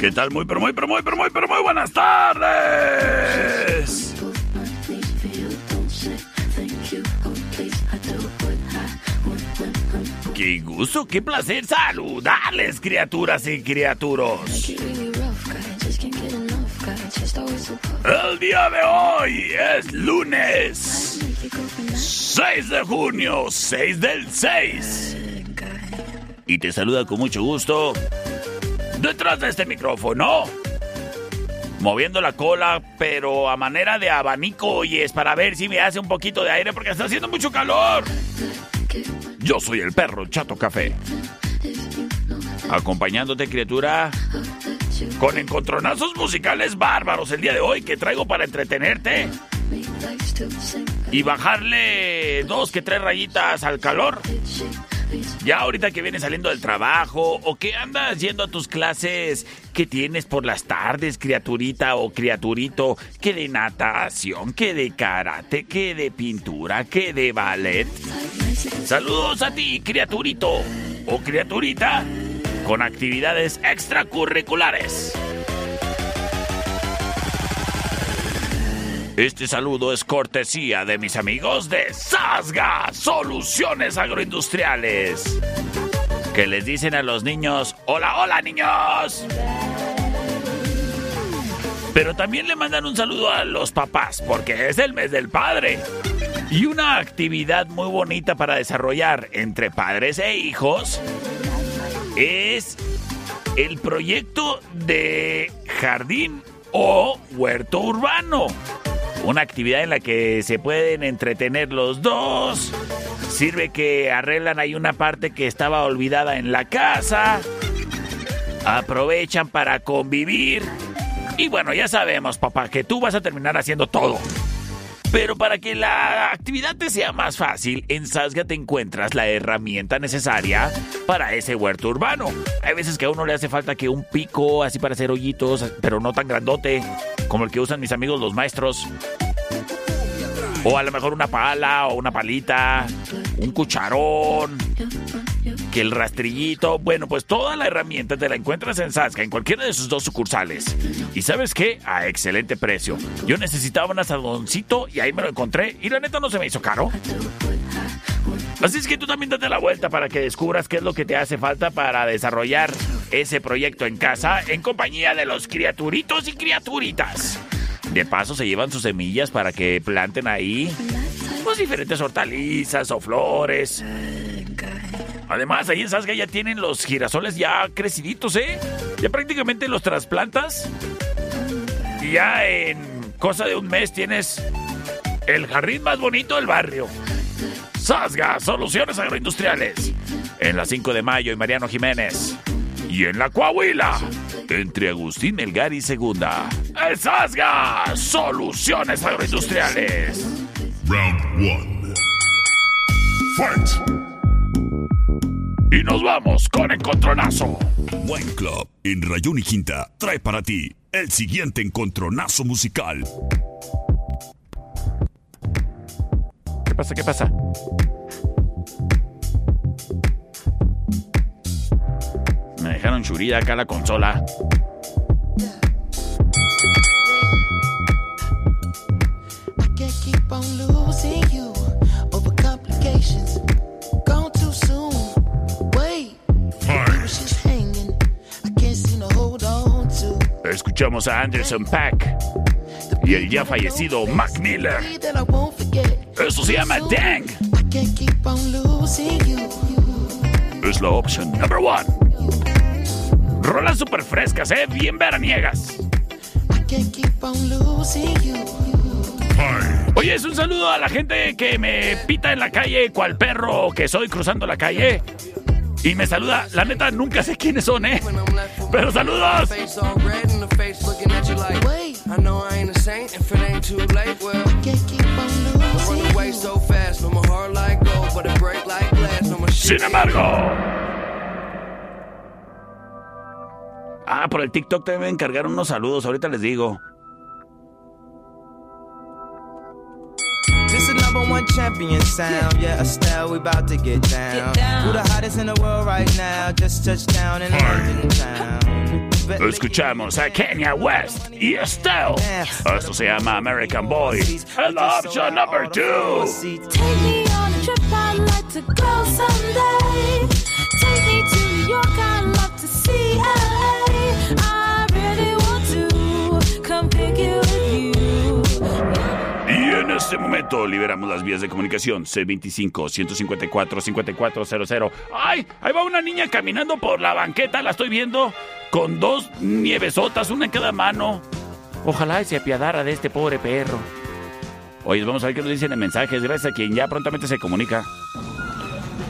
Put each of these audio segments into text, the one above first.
¿Qué tal? Muy, pero muy, pero muy, pero muy, pero muy buenas tardes. Qué gusto, qué placer saludarles, criaturas y criaturos. El día de hoy es lunes 6 de junio, 6 del 6. Y te saluda con mucho gusto detrás de este micrófono. Moviendo la cola, pero a manera de abanico, y es para ver si me hace un poquito de aire porque está haciendo mucho calor. Yo soy el perro Chato Café. Acompañándote, criatura, con encontronazos musicales bárbaros el día de hoy que traigo para entretenerte y bajarle dos que tres rayitas al calor. Ya ahorita que vienes saliendo del trabajo o que andas yendo a tus clases que tienes por las tardes, criaturita o criaturito, que de natación, que de karate, que de pintura, que de ballet. Saludos a ti, criaturito o criaturita, con actividades extracurriculares. Este saludo es cortesía de mis amigos de Sasga Soluciones Agroindustriales. Que les dicen a los niños, hola, hola niños. Pero también le mandan un saludo a los papás, porque es el mes del padre. Y una actividad muy bonita para desarrollar entre padres e hijos es el proyecto de jardín o huerto urbano. Una actividad en la que se pueden entretener los dos. Sirve que arreglan ahí una parte que estaba olvidada en la casa. Aprovechan para convivir. Y bueno, ya sabemos, papá, que tú vas a terminar haciendo todo. Pero para que la actividad te sea más fácil, en Sasga te encuentras la herramienta necesaria para ese huerto urbano. Hay veces que a uno le hace falta que un pico así para hacer hoyitos, pero no tan grandote como el que usan mis amigos los maestros. O a lo mejor una pala o una palita, un cucharón, que el rastrillito. Bueno, pues toda la herramienta te la encuentras en Sasga, en cualquiera de sus dos sucursales. Y sabes qué? A excelente precio. Yo necesitaba un asadoncito y ahí me lo encontré y la neta no se me hizo caro. Así es que tú también date la vuelta para que descubras qué es lo que te hace falta para desarrollar ese proyecto en casa en compañía de los criaturitos y criaturitas. De paso se llevan sus semillas para que planten ahí pues diferentes hortalizas o flores. Además, ahí en Sasga ya tienen los girasoles ya creciditos, ¿eh? Ya prácticamente los trasplantas. Y ya en cosa de un mes tienes el jardín más bonito del barrio. Sasga, soluciones agroindustriales. En la 5 de mayo y Mariano Jiménez. Y en la Coahuila, entre Agustín Melgar y Segunda. ¡El Sasga! Soluciones agroindustriales. Round 1. Fight! Y nos vamos con Encontronazo. Buen Club en Rayón y Quinta trae para ti el siguiente encontronazo musical. ¿Qué pasa? ¿Qué pasa? Me dejaron churida acá la consola. Escuchamos a Anderson Pack y el ya fallecido Mac Miller. Eso se llama Dang. Es la opción number one. Rolas super frescas, eh, bien veraniegas. Oye, es un saludo a la gente que me pita en la calle, cual perro que soy cruzando la calle. Y me saluda, la neta, nunca sé quiénes son, ¿eh? Pero saludos. Sin embargo. Ah, por el TikTok también me encargaron unos saludos, ahorita les digo. one champion sound. Yeah, Estelle, we about to get down. down. Who the hottest in the world right now? Just touched down in London town. Escuchamos a Kenya West y Estelle. Esto se llama American Boy. And option number two. Take me on a trip, I'd like to go someday. Take me to New York, I'd love to see LA. I really want to come pick you with you. En este momento liberamos las vías de comunicación C25-154-5400. ¡Ay! Ahí va una niña caminando por la banqueta, la estoy viendo, con dos nievesotas, una en cada mano. Ojalá se apiadara de este pobre perro. Oye, vamos a ver qué nos dicen en mensajes, gracias a quien ya prontamente se comunica.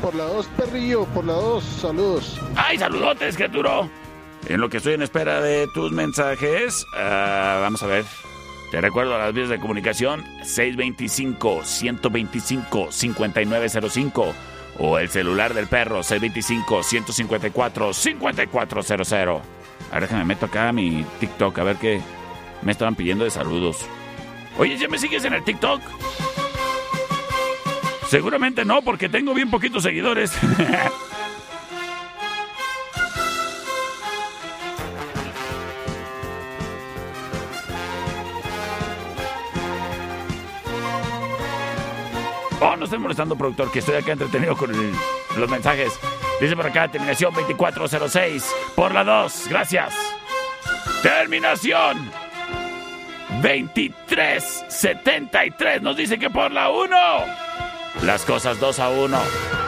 Por la dos, perrillo, por la dos, saludos. ¡Ay, saludotes, criaturo! En lo que estoy en espera de tus mensajes, ah, vamos a ver. Te recuerdo a las vías de comunicación 625-125-5905 o el celular del perro 625-154-5400. Ahora que me meto acá a mi TikTok a ver qué me estaban pidiendo de saludos. Oye, ¿ya me sigues en el TikTok? Seguramente no, porque tengo bien poquitos seguidores. Estoy molestando, productor, que estoy acá entretenido con los mensajes. Dice por acá, terminación 2406 por la 2. Gracias. Terminación 2373 nos dice que por la 1. Las cosas 2 a 1.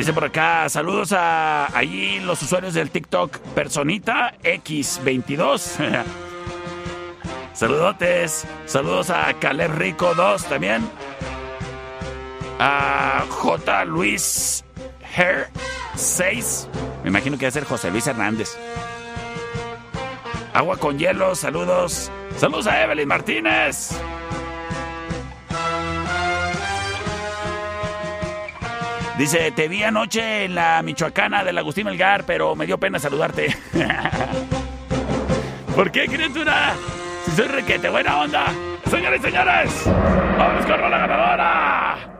Dice por acá, saludos a allí los usuarios del TikTok Personita X22. Saludotes. Saludos a Caleb Rico 2 también. A J. Luis Hair 6. Me imagino que va a ser José Luis Hernández. Agua con hielo, saludos. Saludos a Evelyn Martínez. Dice, te vi anoche en la Michoacana del Agustín Melgar, pero me dio pena saludarte. ¿Por qué, criatura? Si soy requete, buena onda. Señores y señores, vamos con la ganadora.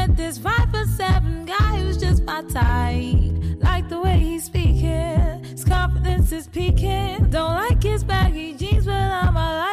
Met this five foot seven guy who's just my type. Like the way he's speaking, his confidence is peaking. Don't like his baggy jeans, but I'ma like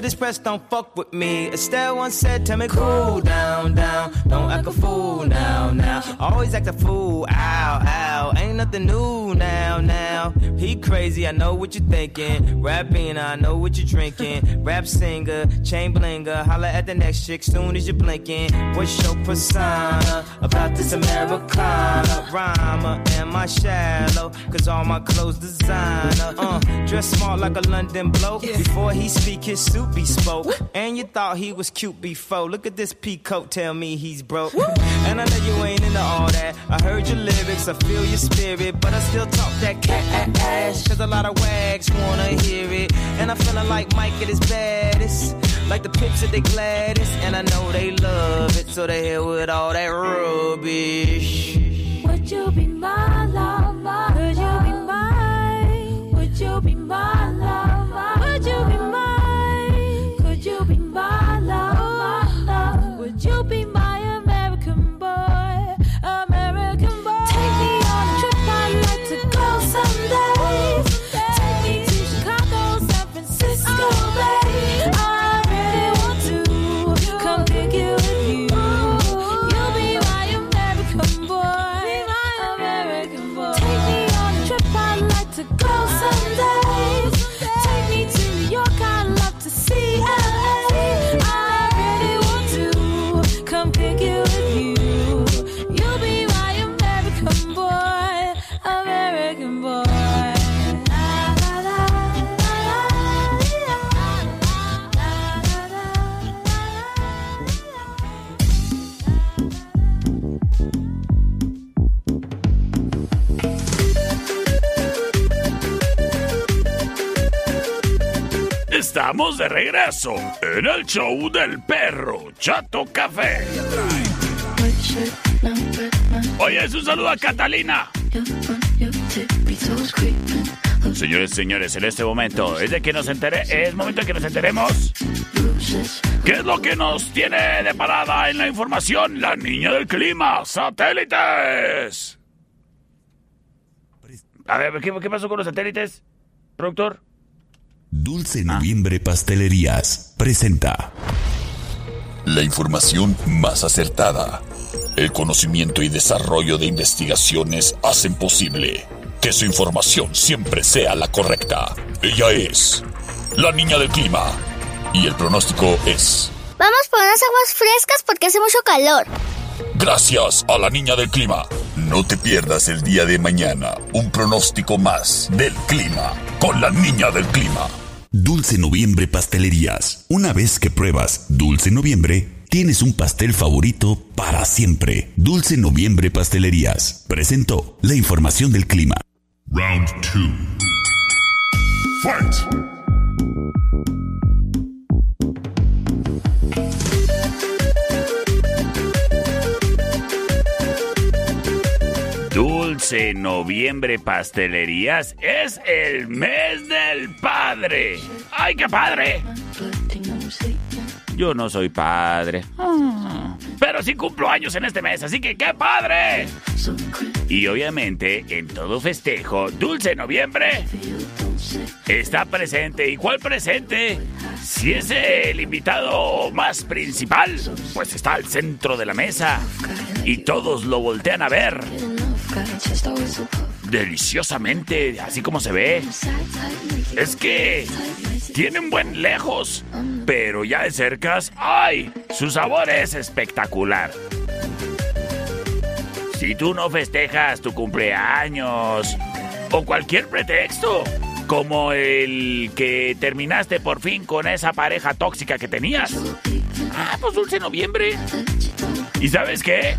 this press don't fuck with me. Estelle once said, Tell me cool down, down. Don't act a fool now, now. Always act a fool, ow, ow. Ain't nothing new now, now. He crazy, I know what you're thinking. Rapping, I know what you're drinking. Rap singer, chain blinger. Holla at the next chick soon as you're blinking. What's your persona about this Americana? Rhymer, am I shallow? Cause all my clothes designer. Uh, dress smart like a London bloke. Before he speak, his suit be spoke. And you thought he was cute before. Look at this peacoat, tell me he's broke. And I know you ain't into all that. I heard your lyrics, I feel your spirit. But I still talk that cat Cause a lot of wags wanna hear it. And I'm feeling like Mike at his baddest. Like the pips they the gladdest. And I know they love it. So they here with all that rubbish. Would you be my Estamos de regreso en el show del perro Chato Café. Oye, un saludo a Catalina. Señores, señores, en este momento es de que nos entere, es momento de que nos enteremos. ¿Qué es lo que nos tiene de parada en la información? La niña del clima, satélites. A ver, ¿qué, qué pasó con los satélites, productor? Dulce Noviembre Pastelerías presenta La información más acertada. El conocimiento y desarrollo de investigaciones hacen posible que su información siempre sea la correcta. Ella es la niña del clima. Y el pronóstico es... Vamos por unas aguas frescas porque hace mucho calor. Gracias a la niña del clima. No te pierdas el día de mañana un pronóstico más del clima con la niña del clima. Dulce Noviembre Pastelerías. Una vez que pruebas Dulce Noviembre, tienes un pastel favorito para siempre. Dulce Noviembre Pastelerías. Presentó la información del clima. Round 2. Fight! Dulce Noviembre Pastelerías es el mes del padre. ¡Ay, qué padre! Yo no soy padre. Ah. Pero sí cumplo años en este mes, así que ¡qué padre! Y obviamente, en todo festejo, Dulce Noviembre está presente. ¿Y cuál presente? Si es el invitado más principal, pues está al centro de la mesa y todos lo voltean a ver. Deliciosamente, así como se ve. Es que tienen buen lejos, pero ya de cercas, ¡ay! Su sabor es espectacular. Si tú no festejas tu cumpleaños o cualquier pretexto, como el que terminaste por fin con esa pareja tóxica que tenías. Ah, pues dulce noviembre. ¿Y sabes qué?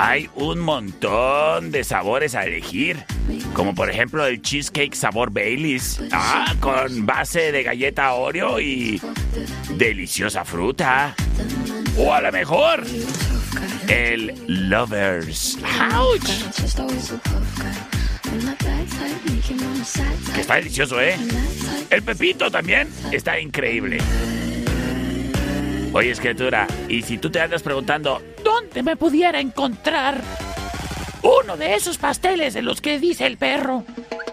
Hay un montón de sabores a elegir. Como por ejemplo el cheesecake sabor Baileys. Ah, con base de galleta Oreo y deliciosa fruta. O a lo mejor el Lovers. ¡Ouch! Que está delicioso, ¿eh? El pepito también está increíble. Oye, escritura, y si tú te andas preguntando, ¿dónde me pudiera encontrar uno de esos pasteles de los que dice el perro?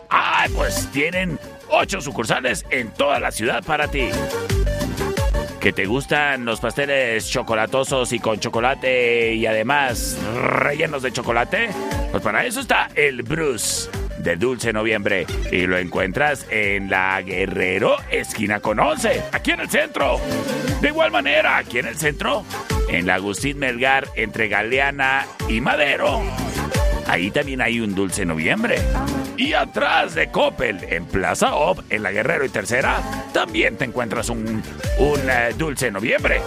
Ah, pues tienen ocho sucursales en toda la ciudad para ti. ¿Que te gustan los pasteles chocolatosos y con chocolate y además rellenos de chocolate? Pues para eso está el Bruce de Dulce Noviembre y lo encuentras en la Guerrero esquina con 11, aquí en el centro. De igual manera, aquí en el centro, en la Agustín Melgar entre Galeana y Madero. Ahí también hay un Dulce Noviembre. Y atrás de Coppel, en Plaza Op, en la Guerrero y Tercera, también te encuentras un, un eh, Dulce Noviembre.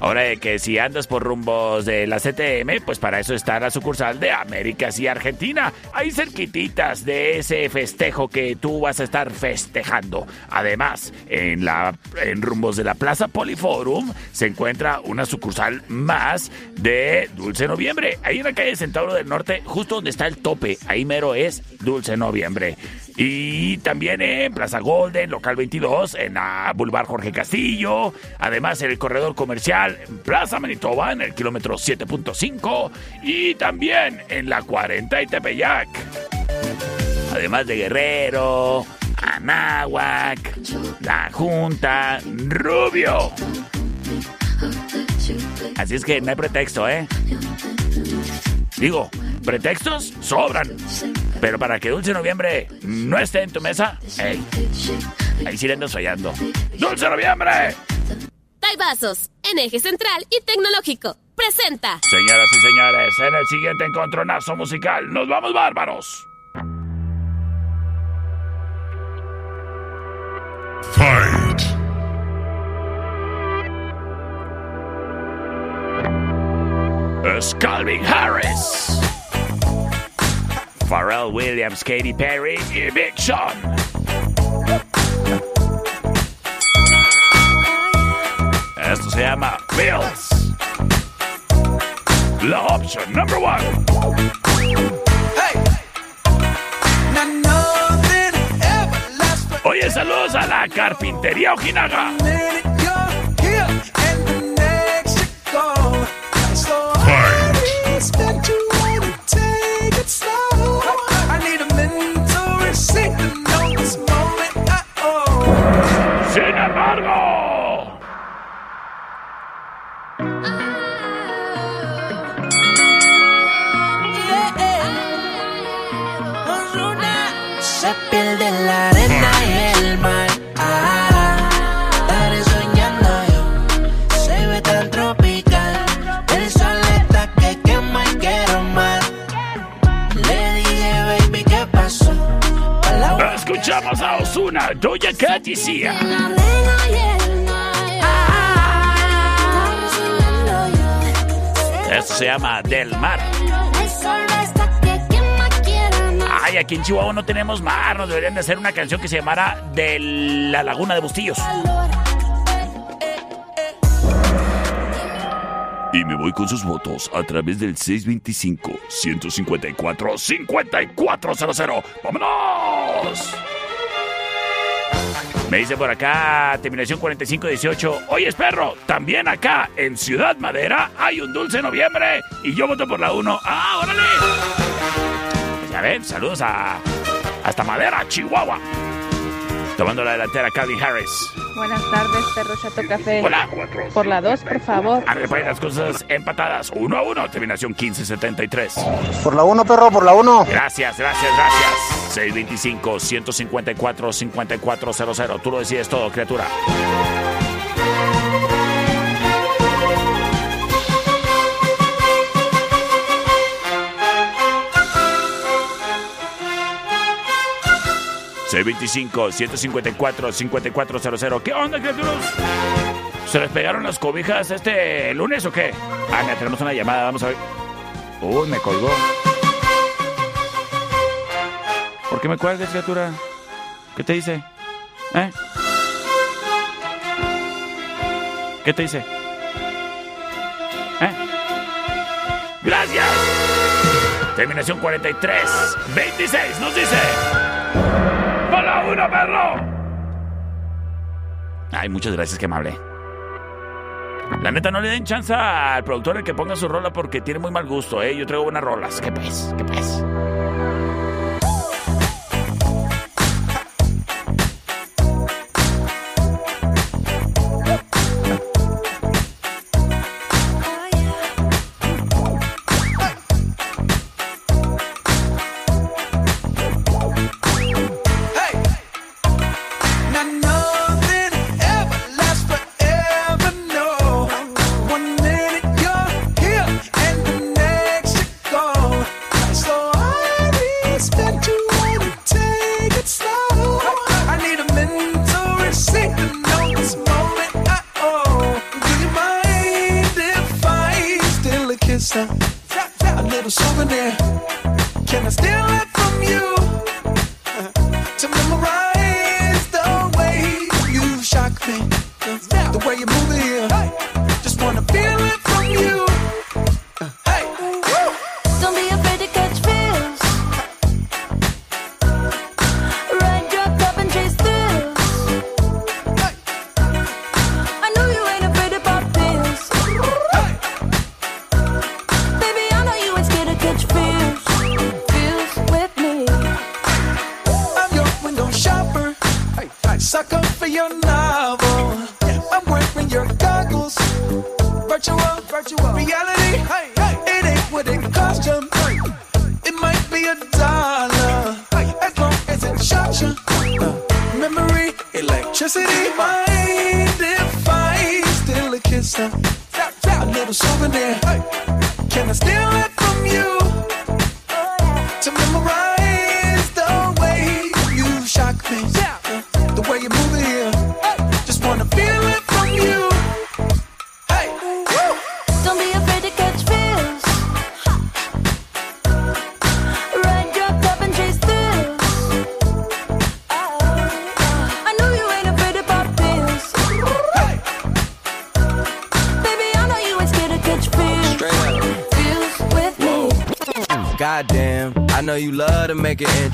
Ahora de que si andas por rumbos de la CTM, pues para eso está la sucursal de Américas y Argentina, ahí cerquititas de ese festejo que tú vas a estar festejando. Además, en la en rumbos de la Plaza Poliforum se encuentra una sucursal más de Dulce Noviembre, ahí en la calle Centauro del Norte, justo donde está el tope, ahí mero es Dulce Noviembre. Y también en Plaza Golden, local 22, en la Boulevard Jorge Castillo. Además, en el corredor comercial, en Plaza Manitoba, en el kilómetro 7.5. Y también en la 40 y Tepeyac. Además de Guerrero, Anáhuac, La Junta, Rubio. Así es que no hay pretexto, ¿eh? Digo, pretextos sobran. Pero para que Dulce Noviembre no esté en tu mesa, ey, ahí sí le. ¡Dulce Noviembre! Taibazos, en eje central y tecnológico. Presenta. Señoras y señores, en el siguiente encontronazo musical, nos vamos bárbaros. Fight. Es Calvin Harris. Pharrell Williams, Katy Perry y Big Sean. Se llama Bills. La opción number one. Oye, saludos a la carpintería Ojinaga. Escuchamos a Osuna, Doja Cat y. Esto se llama Del Mar. Ay, aquí en Chihuahua no tenemos mar. Nos deberían de hacer una canción que se llamara De la Laguna de Bustillos. Y me voy con sus votos a través del 625-154-5400. ¡Vámonos! Me dice por acá, terminación 4518. Oye, perro, también acá en Ciudad Madera hay un dulce noviembre y yo voto por la 1. ¡Ah, órale! Pues ya ven, saludos a hasta Madera, Chihuahua. Tomando la delantera, Calvin Harris. Buenas tardes, perro Chato Café. Hola. Por la 2, por favor. Arre, pues, las cosas empatadas. 1 a 1, terminación 1573. Por la 1, perro, por la 1. Gracias, gracias, gracias. 625-154-5400. Tú lo decides todo, criatura. C25-154-5400. ¿Qué onda, criaturas? ¿Se les pegaron las cobijas este lunes o qué? Ah, mira, tenemos una llamada, vamos a ver. Uy, me colgó. ¿Por qué me cuelgas, criatura? ¿Qué te dice? ¿Eh? ¿Qué te dice? ¿Eh? ¡Gracias! Terminación 43, 26, nos dice. ¡Hola, uno, perro! Ay, muchas gracias, que amable. La neta, no le den chance al productor el que ponga su rola porque tiene muy mal gusto, ¿eh? Yo traigo buenas rolas. ¿Qué pues? ¿Qué pues? Can I steal it from you?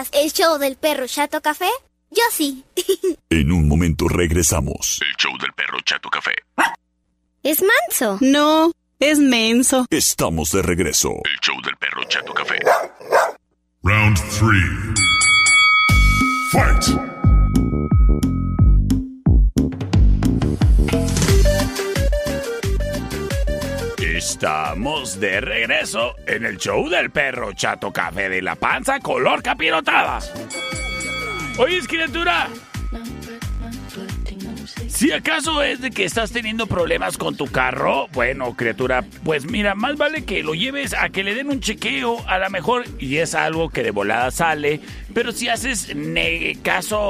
¿Escuchas el show del perro Chato Café? Yo sí. En un momento regresamos. El show del perro Chato Café. ¿Es manso? No, es menso. Estamos de regreso. El show del perro Chato Café. Round 3. Fight! Estamos de regreso en el show del perro Chato Café de la panza color capirotada. Oye, criatura. Si acaso es de que estás teniendo problemas con tu carro, bueno, criatura, pues mira, más vale que lo lleves a que le den un chequeo, a lo mejor, y es algo que de volada sale, pero si haces caso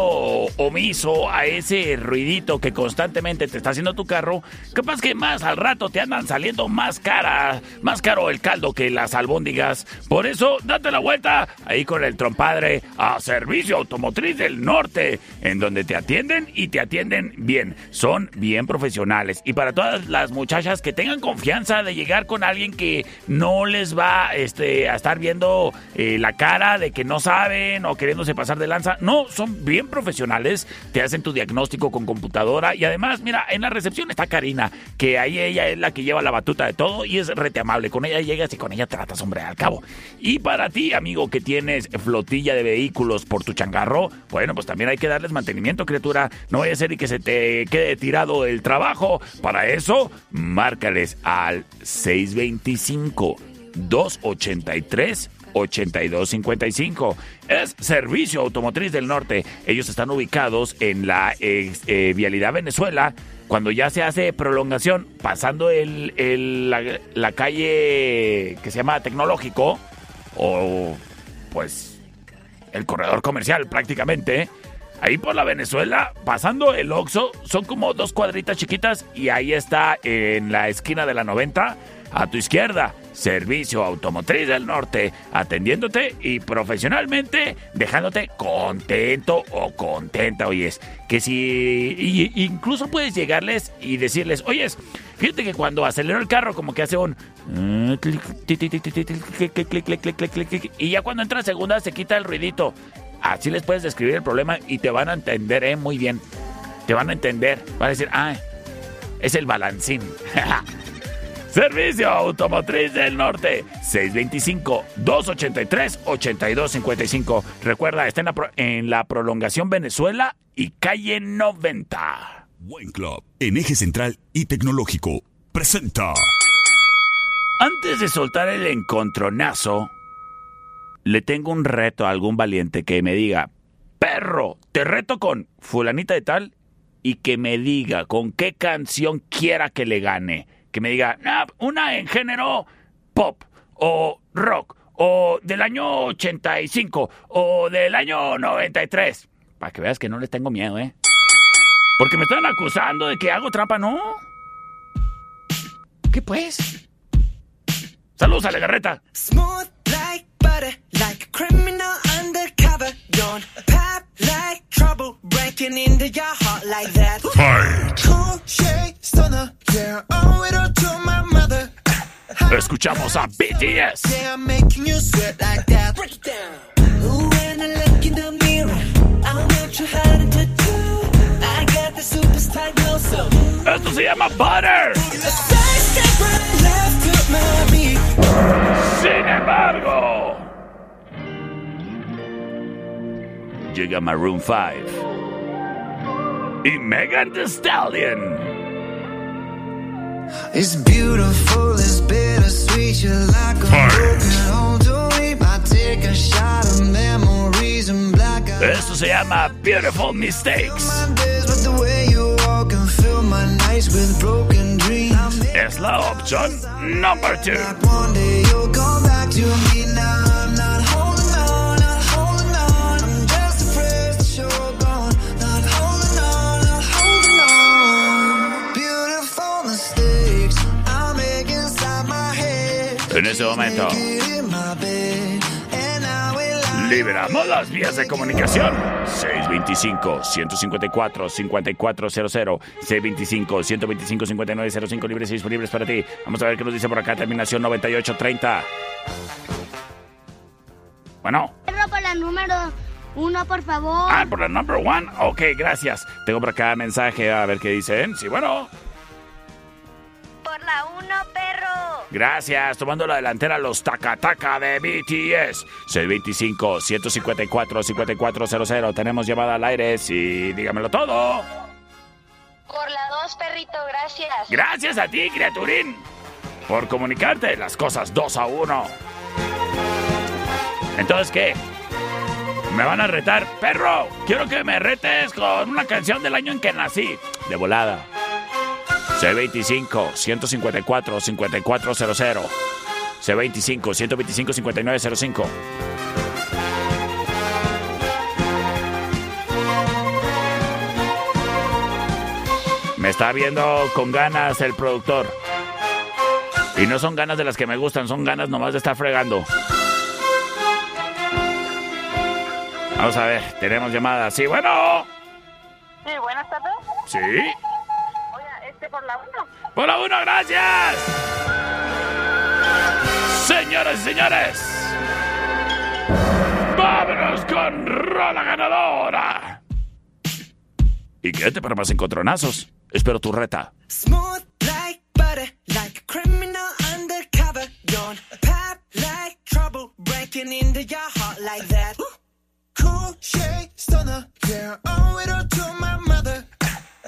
omiso a ese ruidito que constantemente te está haciendo tu carro, capaz que más al rato te andan saliendo más cara, más caro el caldo que las albóndigas. Por eso, date la vuelta ahí con el trompadre a Servicio Automotriz del Norte, en donde te atienden y te atienden bien. Son bien profesionales. Y para todas las muchachas que tengan confianza de llegar con alguien que no les va este, a estar viendo eh, la cara de que no saben queriéndose pasar de lanza. No, son bien profesionales. Te hacen tu diagnóstico con computadora. Y además, mira, en la recepción está Karina, que ahí ella es la que lleva la batuta de todo y es rete amable. Con ella llegas y con ella tratas, hombre, al cabo. Y para ti, amigo, que tienes flotilla de vehículos por tu changarro, bueno, pues también hay que darles mantenimiento, criatura. No vaya a ser y que se te quede tirado el trabajo. Para eso, márcales al 625 283 8255. Es Servicio Automotriz del Norte. Ellos están ubicados en la eh, Vialidad Venezuela. Cuando ya se hace prolongación, pasando el, la, la calle que se llama Tecnológico, o pues el corredor comercial prácticamente. Ahí por la Venezuela, pasando el Oxxo, son como dos cuadritas chiquitas y ahí está en la esquina de la 90, a tu izquierda, Servicio Automotriz del Norte, atendiéndote y profesionalmente dejándote contento o contenta, oyes. Que si incluso puedes llegarles y decirles, oyes, fíjate que cuando acelero el carro como que hace un... Y ya cuando entra segunda se quita el ruidito. Así les puedes describir el problema y te van a entender ¿eh? muy bien. Te van a entender. Van a decir, ah, es el balancín. Servicio Automotriz del Norte, 625-283-8255. Recuerda, está en la, pro- en la prolongación Venezuela y calle 90. Buen Club, en eje central y tecnológico, presenta. Antes de soltar el encontronazo, le tengo un reto a algún valiente que me diga, perro, te reto con fulanita de tal y que me diga con qué canción quiera que le gane. Que me diga, "Ah, una en género pop o rock o del año 85 o del año 93. Para que veas que no les tengo miedo, ¿eh? Porque me están acusando de que hago trampa, ¿no? ¿Qué pues? Saludos a la garreta. Smooth like butter, like a criminal undercover. Don't pop like trouble, breaking into your heart like that. Fight! Cool shade stunner, Escuchamos a BTS. Esto se llama Butter. Sin embargo, llega Maroon 5 y Megan Thee Stallion. It's beautiful, it's bittersweet. You're like a broken home to. I take a shot of memories and black se llama Beautiful Mistakes. With the way you walk and fill my nights with broken dreams. Es la opción number 2. One day you'll come back to me. Now En ese momento, liberamos las vías de comunicación. 625-154-5400. 625-125-5905 libres y disponibles para ti. Vamos a ver qué nos dice por acá. Terminación 9830. Bueno. Por la la número uno, por favor. Ah, por la number one. Ok, gracias. Tengo por acá mensaje, a ver qué dicen. Sí, bueno. Por la uno, perro. Gracias. Tomando la delantera los Takataka de BTS. 625-154-5400. Tenemos llamada al aire. Sí, dígamelo todo. Por la dos, perrito, gracias. Gracias a ti, criaturín. Por comunicarte las cosas dos a uno. Entonces, ¿qué? Me van a retar. Perro, quiero que me retes con una canción del año en que nací. De volada. C25-154-5400. C25-125-5905. Me está viendo con ganas el productor. Y no son ganas de las que me gustan, son ganas nomás de estar fregando. Vamos a ver, tenemos llamada. Sí, bueno. Sí, buenas tardes. Sí. Este por la uno. Por la uno, gracias. Señoras y señores. Vámonos con Rola Ganadora. Y quédate para más encontronazos. Espero tu reta. Smooth like butter, like a criminal undercover. Don't pop like trouble, breaking into your heart like that. Cool shade stunner, yeah, owe it all to my mother.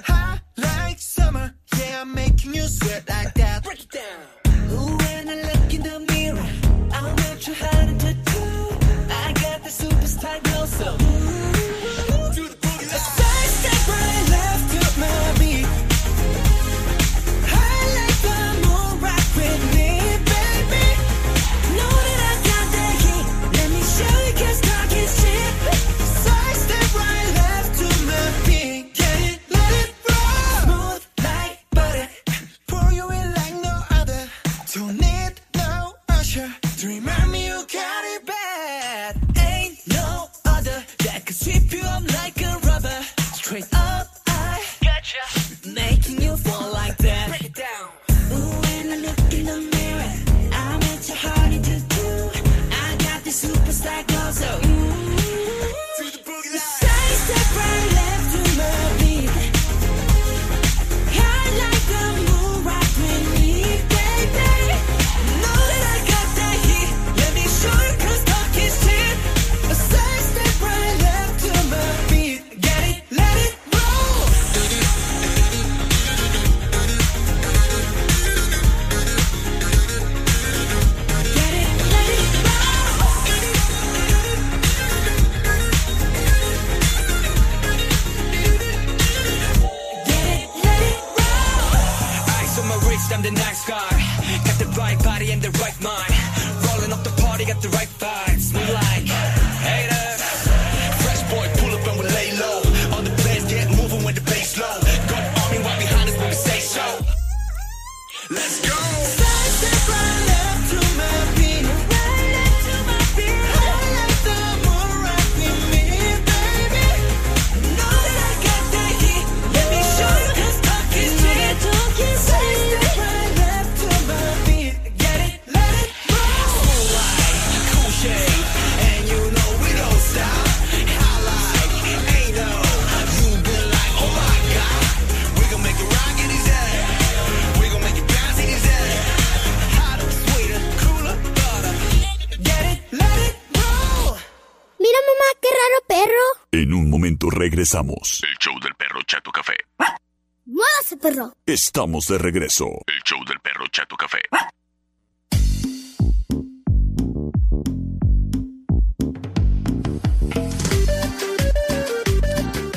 Hot like summer, yeah, I'm making you sweat like that. Break it down. Ooh, when I look in the mirror, I'm not too hard to do. I got the superstar glow, so. Other. Don't need no usher to remind me you regresamos. El show del perro Chato Café. Muévase, perro. Estamos de regreso. El show del perro Chato Café.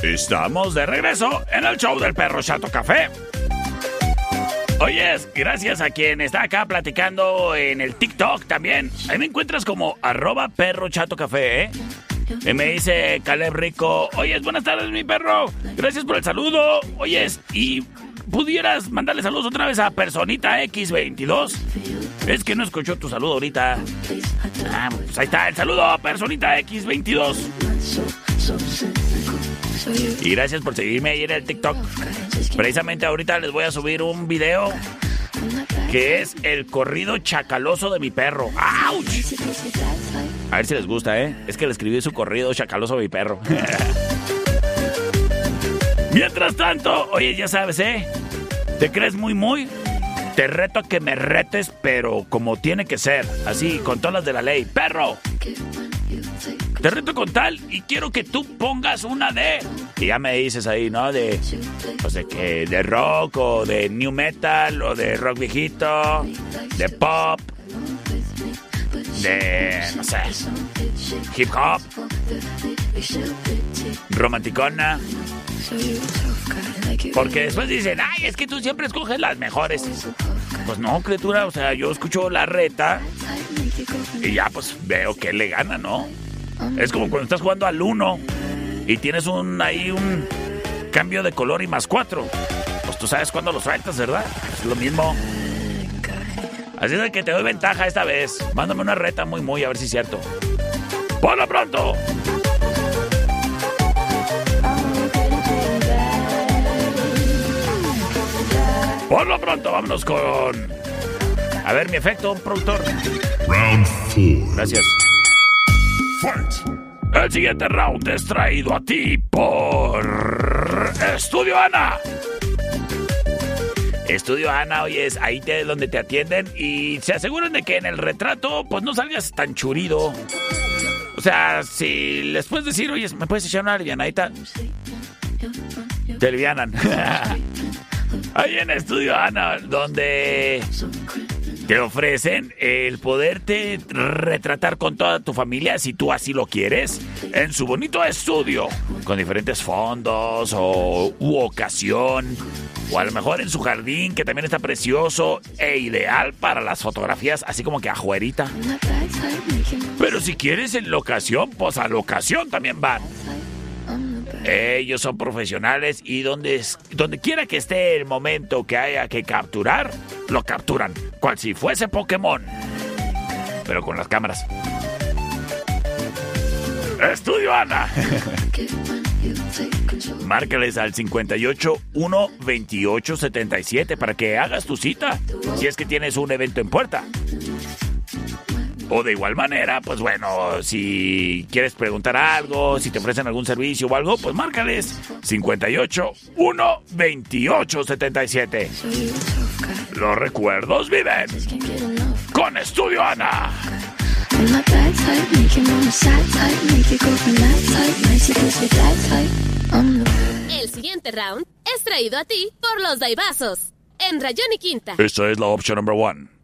Estamos de regreso en el show del perro Chato Café. Oyes, gracias a quien está acá platicando en el TikTok también. Ahí me encuentras como arroba perro chato café, ¿eh? Y me dice Caleb Rico, oyes, buenas tardes mi perro. Gracias por el saludo. Oyes, y pudieras mandarle saludos otra vez a Personita X22. Es que no escuchó tu saludo ahorita. Ah, pues ahí está el saludo, Personita X22. Y gracias por seguirme ahí en el TikTok. Precisamente ahorita les voy a subir un video que es el corrido chacaloso de mi perro. ¡Auch! A ver si les gusta, ¿eh? Es que le escribí su corrido chacaloso de mi perro. Mientras tanto, oye, ya sabes, ¿eh? ¿Te crees muy, muy? Te reto a que me retes, pero como tiene que ser. Así, con todas las de la ley. ¡Perro! Te reto con tal y quiero que tú pongas una de. Y ya me dices ahí, ¿no? De. Pues de que. De rock o de new metal o de rock viejito. De pop. De. No sé. Hip hop. Romanticona. Porque después dicen, ay, es que tú siempre escoges las mejores. Pues no, criatura, o sea, yo escucho la reta y ya pues veo que le gana, ¿no? Es como cuando estás jugando al 1 y tienes un ahí un cambio de color y más 4. Pues tú sabes cuándo lo sueltas, ¿verdad? Es lo mismo. Así es que te doy ventaja esta vez. Mándame una reta muy, muy, a ver si es cierto. ¡Por lo pronto! Por lo pronto, vámonos con. A ver, mi efecto, productor. Round 4. Gracias. El siguiente round es traído a ti por. Estudio Ana. Estudio Ana, oye, es ahí te, donde te atienden y se aseguran de que en el retrato, pues no salgas tan churido. O sea, si les puedes decir, oye, ¿me puedes echar una alivianadita? Te alivianan. Ahí en Estudio Ana, donde te ofrecen el poderte retratar con toda tu familia si tú así lo quieres en su bonito estudio con diferentes fondos o u ocasión o a lo mejor en su jardín que también está precioso e ideal para las fotografías así como que ajuerita. Pero si quieres en locación pues a locación también van ellos son profesionales y donde, donde quiera que esté el momento que haya que capturar, lo capturan, cual si fuese Pokémon. Pero con las cámaras. Estudio Ana. Márcales al 58 1 28 77 para que hagas tu cita. Si es que tienes un evento en puerta. O de igual manera, pues bueno, si quieres preguntar algo, si te ofrecen algún servicio o algo, pues márcales 58 1 28 77. Los recuerdos viven con Estudio Ana. El siguiente round es traído a ti por los Daibazos en Rayón y Quinta. Esta es la opción number one.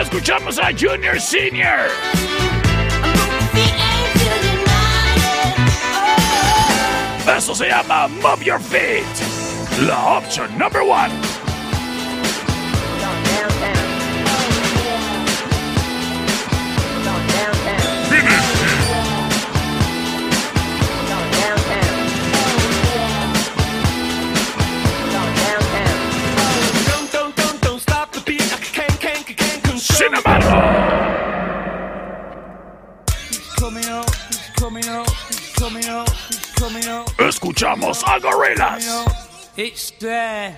Escuchamos a Junior Senior. Eso se llama Move Your Feet. La opción number one. It's coming up. It's coming up. It's coming up. It's coming up. Escuchamos a Gorillaz. It's there.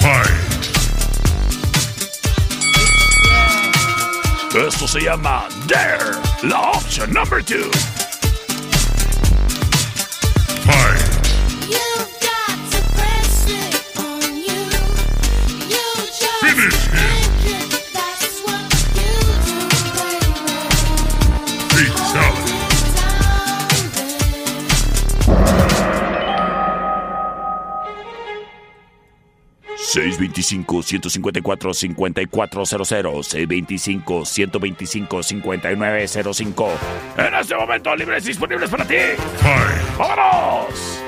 Fight. Esto se llama Dare, la opción number 2. 625-154-5400-625-125-5905. En este momento, libres disponibles para ti. ¡Vámonos!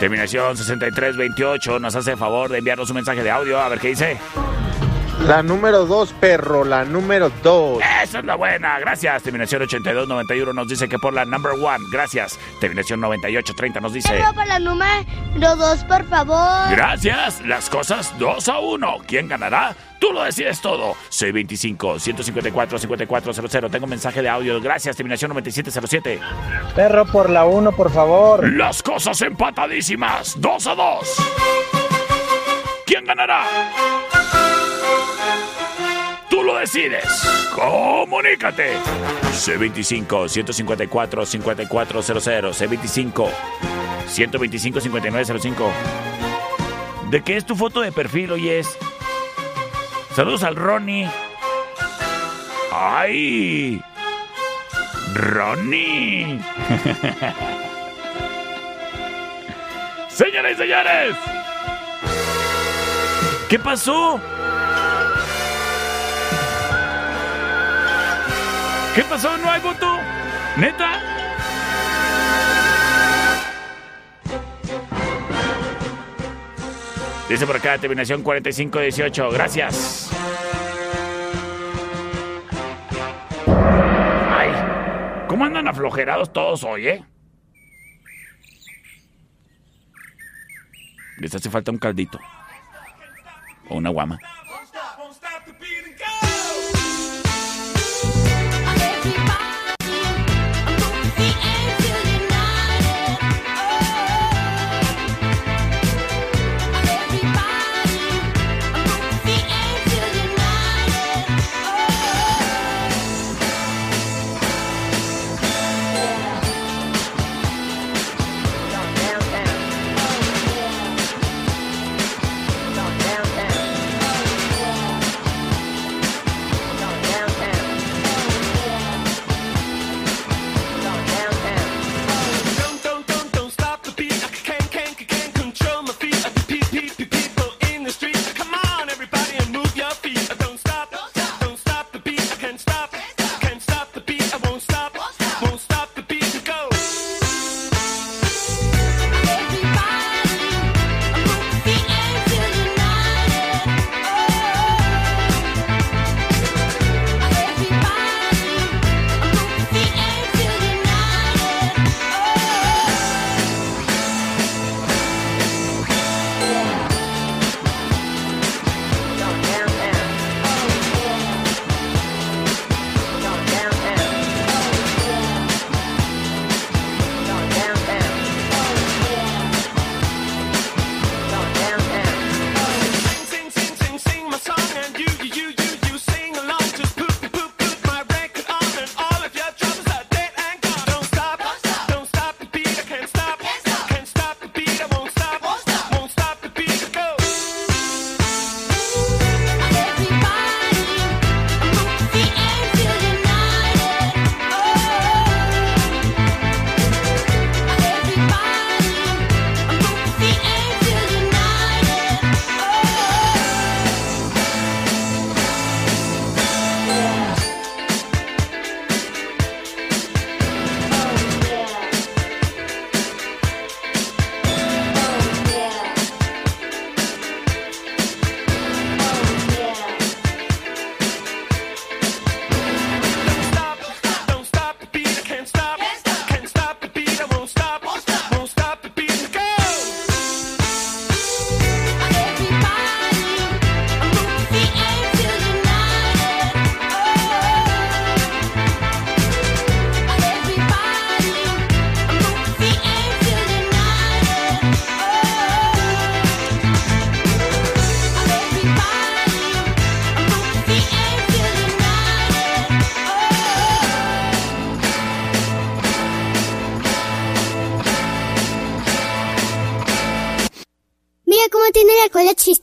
Terminación 6328 nos hace favor de enviarnos un mensaje de audio. A ver qué dice. La número dos, perro, la número dos. Esa es la buena, gracias. Terminación 8291 nos dice que por la number one, gracias. Terminación 9830 nos dice. Perro por la número dos, por favor. Gracias, las cosas 2 a 1. ¿Quién ganará? Tú lo decides todo. C25 154 5400. Tengo un mensaje de audio. Gracias, terminación 9707. Perro por la 1, por favor. Las cosas empatadísimas. 2 a 2. ¿Quién ganará? Lo decides. Comunícate. C25 154 5400. C25 125 5905. ¿De qué es tu foto de perfil hoy es? Saludos al Ronnie. ¡Ay! ¡Ronnie! Señores y señores. ¿Qué pasó? ¿Qué pasó? ¿No hay voto? ¿Neta? Dice por acá, terminación 4518. Gracias. Ay, ¿cómo andan aflojerados todos hoy, eh? Les hace falta un caldito. O una guama.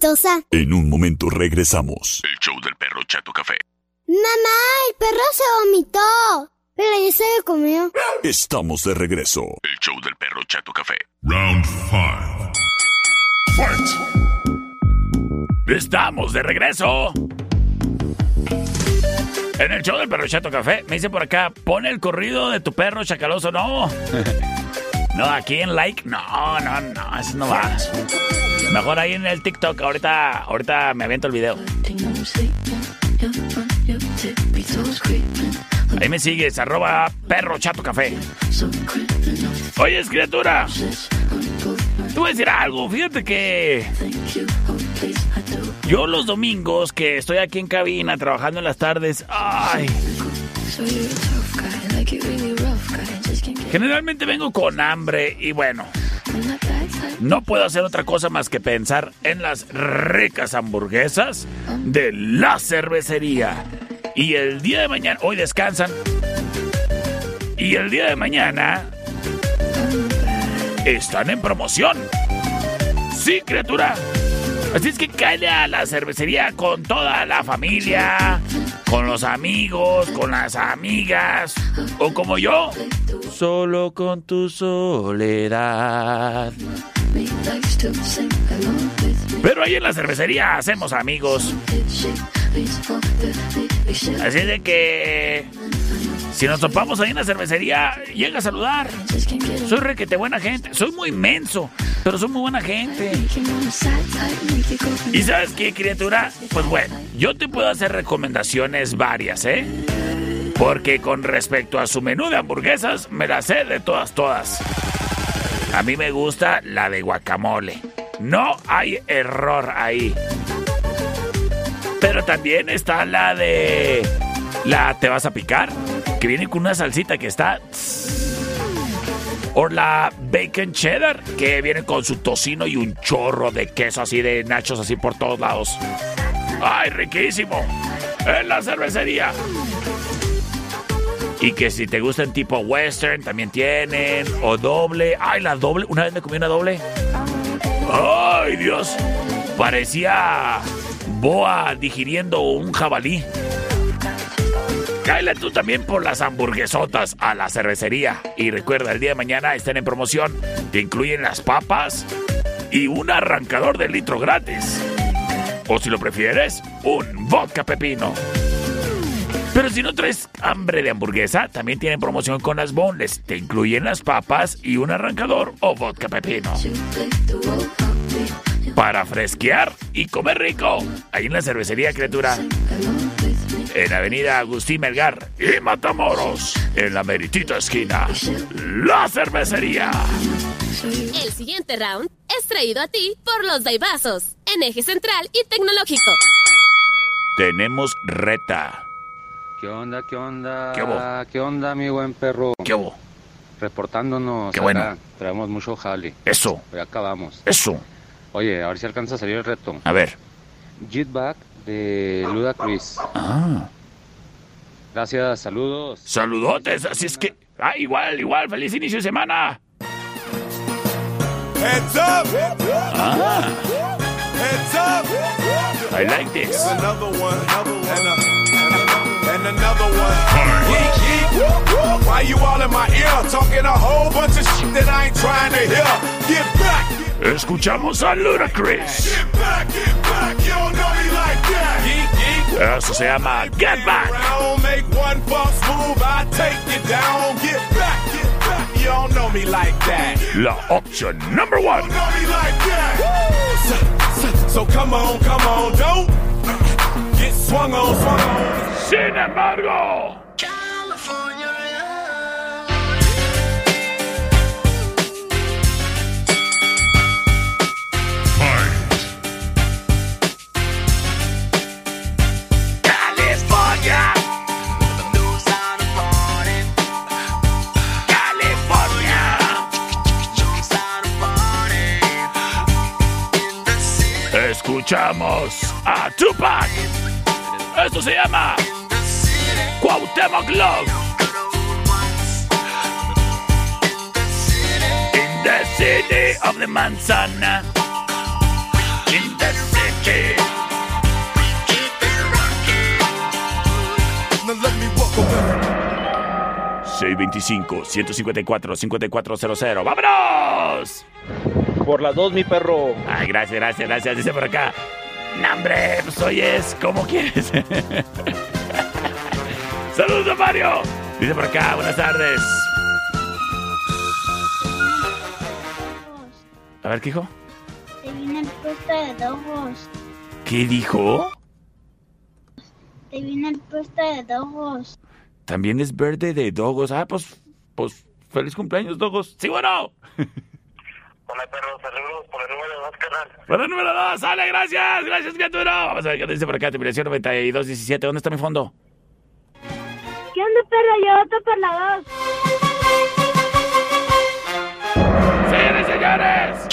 Chistosa. En un momento regresamos. El show del perro Chato Café. Mamá, el perro se vomitó. Pero ya se lo comió. Estamos de regreso. El show del perro Chato Café. Round 5. Estamos de regreso. En el show del perro Chato Café, me dice por acá, pon el corrido de tu perro chacaloso. No. No, aquí en like, no, no, no, eso no va. Mejor ahí en el TikTok, ahorita, ahorita me aviento el video. Ahí me sigues, arroba perro chato café. Oye, criatura. Te voy a decir algo, fíjate que yo los domingos que estoy aquí en cabina trabajando en las tardes, ay, generalmente vengo con hambre y bueno, no puedo hacer otra cosa más que pensar en las ricas hamburguesas de la cervecería. Y el día de mañana, hoy descansan. Y el día de mañana están en promoción. Sí, criatura. Así es que cállate a la cervecería con toda la familia, con los amigos, con las amigas, o como yo, solo con tu soledad. Pero ahí en la cervecería hacemos amigos. Así de que si nos topamos ahí en la cervecería, llega a saludar. Soy requete buena gente. Soy muy menso, pero soy muy buena gente. ¿Y sabes qué, criatura? Pues bueno, yo te puedo hacer recomendaciones varias, ¿eh? Porque con respecto a su menú de hamburguesas, me la sé de todas, todas. A mí me gusta la de guacamole. No hay error ahí. Pero también está la de... La te vas a picar, que viene con una salsita que está... O la bacon cheddar, que viene con su tocino y un chorro de queso así de nachos así por todos lados. ¡Ay, riquísimo! En la cervecería. Y que si te gustan tipo western, también tienen. O doble. ¡Ay, la doble! Una vez me comí una doble. ¡Ay, Dios! Parecía boa digiriendo un jabalí. Cállate tú también por las hamburguesotas a la cervecería. Y recuerda, el día de mañana están en promoción. Te incluyen las papas y un arrancador de litro gratis. O si lo prefieres, un vodka pepino. Pero si no traes hambre de hamburguesa, también tienen promoción con las boneless. Te incluyen las papas y un arrancador o vodka pepino. Para fresquear y comer rico. Ahí en la cervecería, criatura. En Avenida Agustín Melgar y Matamoros. En la meritita esquina. La cervecería. El siguiente round es traído a ti por los Daibazos, en eje central y tecnológico. Tenemos reta. ¿Qué onda, qué onda? ¿Qué hubo? ¿Qué onda, mi buen perro? ¿Qué hubo? Reportándonos. Qué acá. bueno. Traemos mucho jale. Eso. Ya acabamos. Eso. Oye, a ver si alcanza a salir el reto. A ver. Jitback de Luda Chris. Ah. Gracias, saludos. Saludotes, así es que. Ah, igual, igual, feliz inicio de semana. Heads up! Ah. Heads up! I like this. Another one, another one, and, a, and another one. Why you all in my ear talking a whole bunch of shit that I ain't trying to hear? Get back! Escuchamos a Ludacris. Get back, get back! You don't know me Eso se llama Get Back. Make one false move, I take you down. Get back, get back! You don't know me like that. La opción number one. know me like that. So, so, so come on, come on, don't get swung on, swung on. Sin embargo. Escuchamos a Tupac. Esto se llama Cuauhtémoc Love. In the city of the manzana. In the city. Now let me walk away. 625-154-5400. ¡Vámonos! Por las dos, mi perro. Ay, gracias, gracias, gracias. Dice por acá. No, hombre, pues oyes, ¿cómo quieres? Saludos, Mario. Dice por acá, buenas tardes. A ver, ¿qué dijo? Te viene el puesto de dogos. ¿Qué dijo? Te viene el puesto de dogos. También es verde de Dogos. Ah, pues, pues, feliz cumpleaños, Dogos. Sí, bueno. Hola, perro, saludos por el número 2, carnal. Para el número dos, sale, gracias, gracias, criatura. Vamos a ver qué dice por acá, terminación 9217. ¿Dónde está mi fondo? ¿Qué onda, perro? Yo voto por la dos. ¡Señores, señores!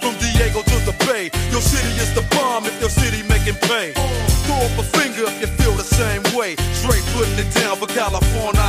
Your city is the bomb if your city making pay. Throw up a finger if you feel the same way. Straight putting it down for California,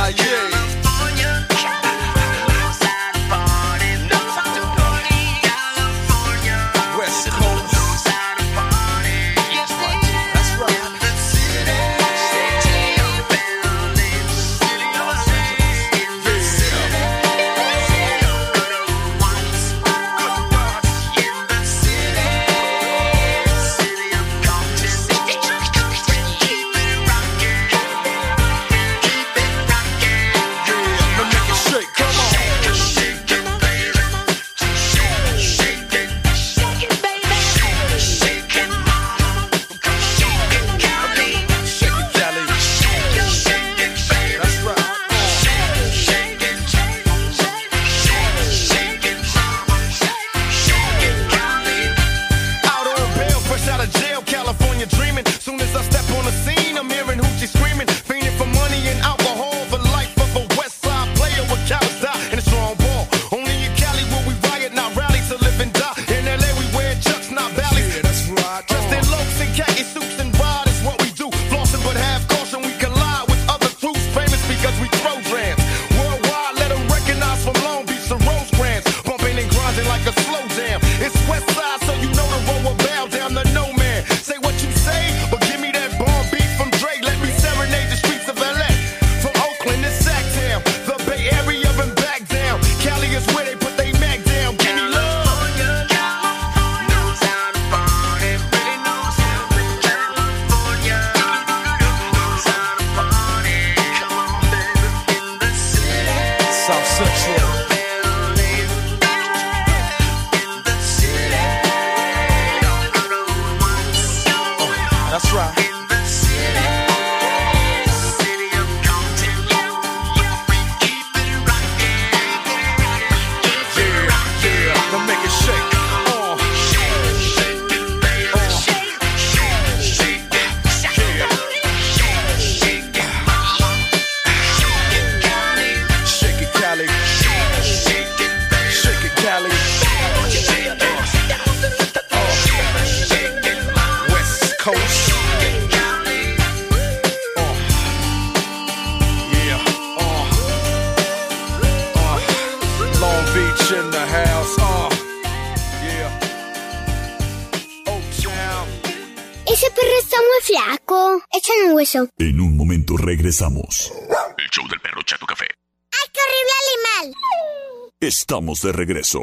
regresamos. El show del perro Chato Café. ¡Ay, qué horrible animal! Estamos de regreso.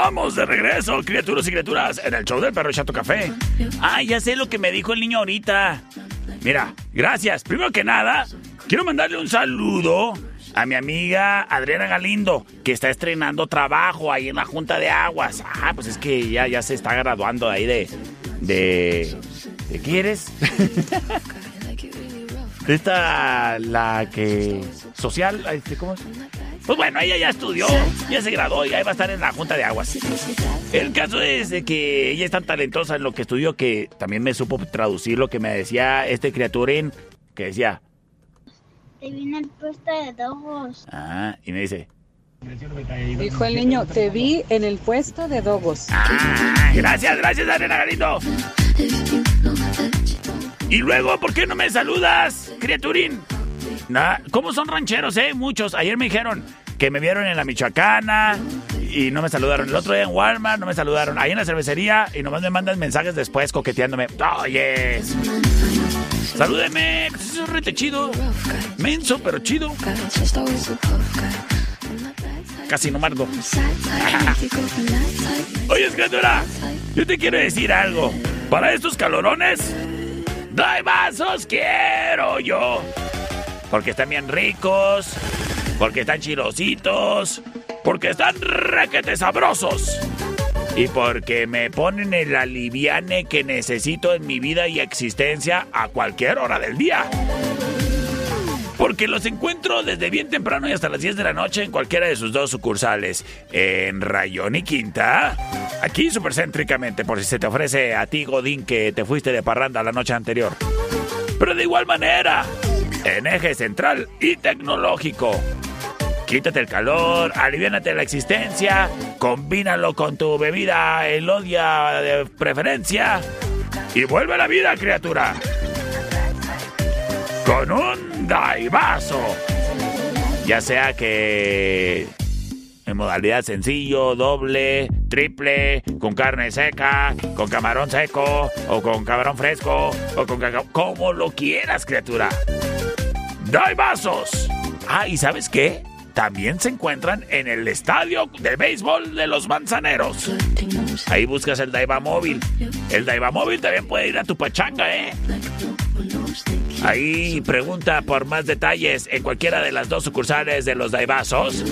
Estamos de regreso, criaturas y criaturas, en el show del perro Chato Café. Ah, ya sé lo que me dijo el niño ahorita. Mira, gracias. Primero que nada, quiero mandarle un saludo a mi amiga Adriana Galindo, que está estrenando trabajo ahí en la Junta de Aguas. Ah, pues es que ya, ya se está graduando ahí de. de. ¿De qué eres? Esta, la que. social, este, ¿cómo es? Pues bueno, ella ya estudió, ya se graduó y ahí va a estar en la Junta de Aguas. El caso es de que ella es tan talentosa en lo que estudió que también me supo traducir lo que me decía este criaturín, que decía, Te viene el puesto de dogos. ah, y me dice, Dijo el niño, te vi en el puesto de dogos. ah, gracias, gracias, Adriana Galindo. Y luego, ¿por qué no me saludas, criaturín? Nah, ¿Cómo son rancheros, eh? Muchos. Ayer me dijeron que me vieron en la Michoacana y no me saludaron. El otro día en Walmart no me saludaron. Ahí en la cervecería y nomás me mandan mensajes después coqueteándome. ¡Oh, yes! Salúdeme, que eso es rete chido. Menso, pero chido. Casi no margo. Oye, criatura, yo te quiero decir algo. Para estos calorones, ¡Dai vasos quiero yo! Porque están bien ricos, porque están chilositos, porque están requete sabrosos. Y porque me ponen el aliviane que necesito en mi vida y existencia a cualquier hora del día. Porque los encuentro desde bien temprano y hasta las 10 de la noche en cualquiera de sus dos sucursales. En Rayón y Quinta. Aquí supercéntricamente, por si se te ofrece a ti, Godín, que te fuiste de parranda la noche anterior. Pero de igual manera, en eje central y tecnológico. Quítate el calor, aliviánate la existencia, combínalo con tu bebida elodia de preferencia y vuelve a la vida, criatura. Con un daivaso. Ya sea que en modalidad sencillo, doble, triple, con carne seca, con camarón seco, o con camarón fresco, o con cacao. Como lo quieras, criatura. ¡Daivasos! Ah, ¿y sabes qué? También se encuentran en el estadio de béisbol de los manzaneros. Ahí buscas el Daiva Móvil. El Daiva Móvil también puede ir a tu pachanga, ¿eh? Ahí pregunta por más detalles en cualquiera de las dos sucursales de los Daibazos.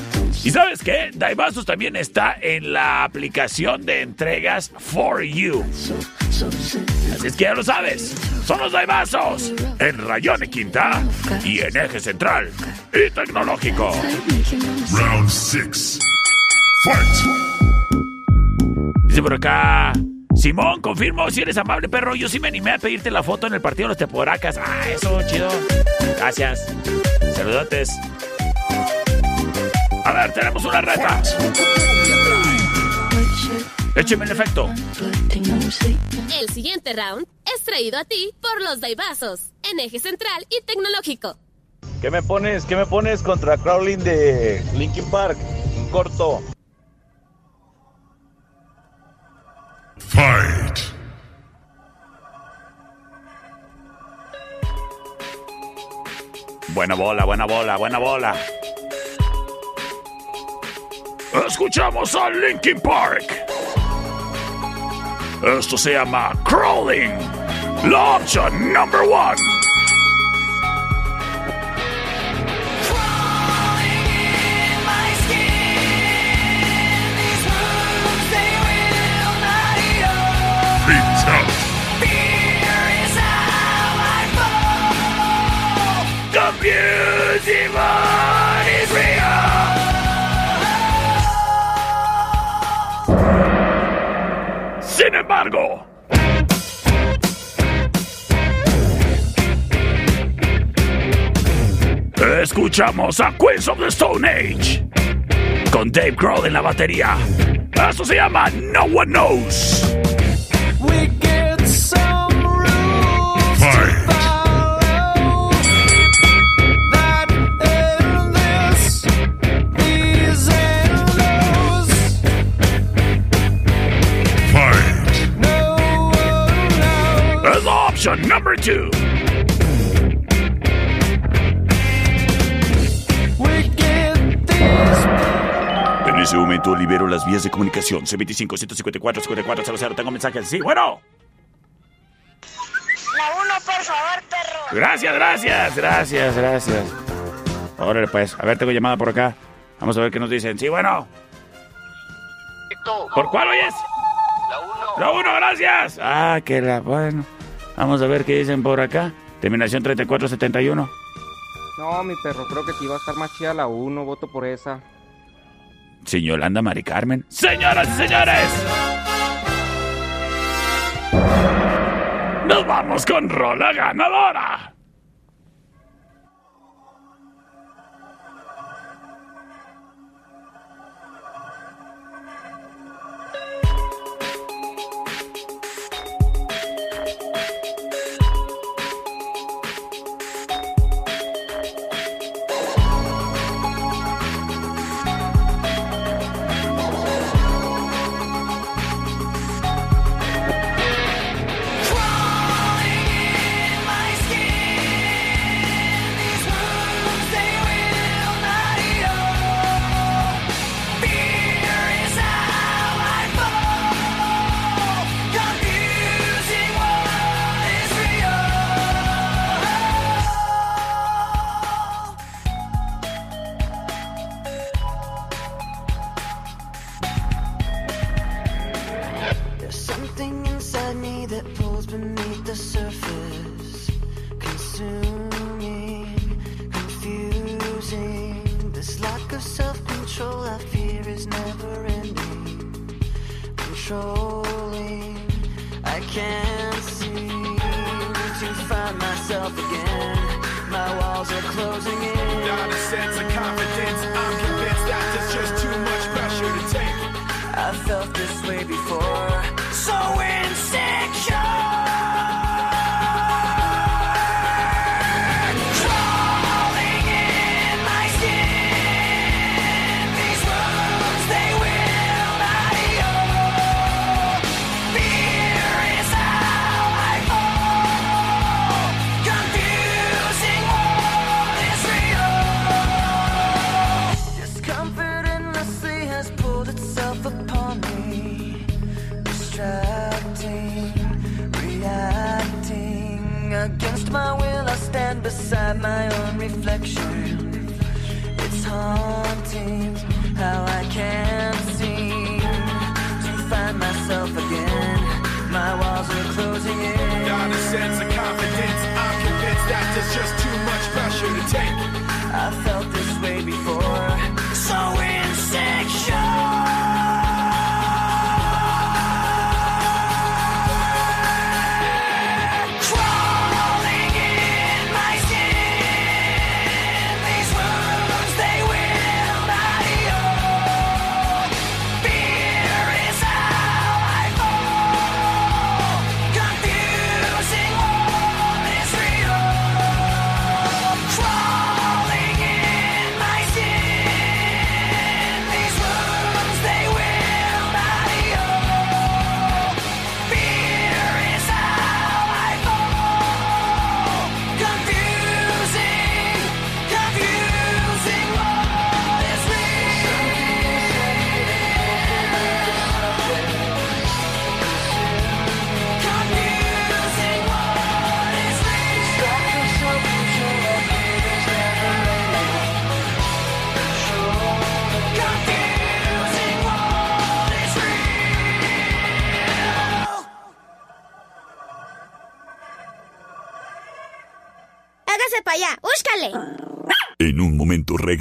¿Y sabes qué? Daibazos también está en la aplicación de entregas For You. Así es que ya lo sabes. Son los Daibazos en Rayón y Quinta y en Eje Central y Tecnológico. Round six. Fight. Dice por acá. Simón, confirmo, si eres amable, perro. Yo sí me animé a pedirte la foto en el partido de los Teporacas. Ah, eso, chido. Gracias. Saludotes. A ver, tenemos una reta. Écheme el efecto. El siguiente round es traído a ti por los Daibazos, en eje central y tecnológico. ¿Qué me pones? ¿Qué me pones contra Crowlin de Linkin Park? Un corto. Fight. Buena bola, buena bola, buena bola. Escuchamos a Linkin Park. Esto se llama Crawling. La opción number one. Sin embargo, escuchamos a Queens of the Stone Age con Dave Grohl en la batería. Esto se llama No One Knows. Number two. We get these And ese momento libero las vías de comunicación. C25-154-5400. Tengo mensajes. Sí, bueno. La uno, por favor, perro. Gracias, gracias, gracias, gracias. Órale, pues. A ver, tengo llamada por acá. Vamos a ver qué nos dicen. Sí, bueno. ¿Por cuál oyes? La uno. La uno, gracias. Ah, que la... Bueno. Vamos a ver qué dicen por acá. Terminación 3471. No, mi perro, creo que sí va a estar más chida la 1, voto por esa. Señor Anda Mari Carmen. Señoras y señores. Nos vamos con rola ganadora.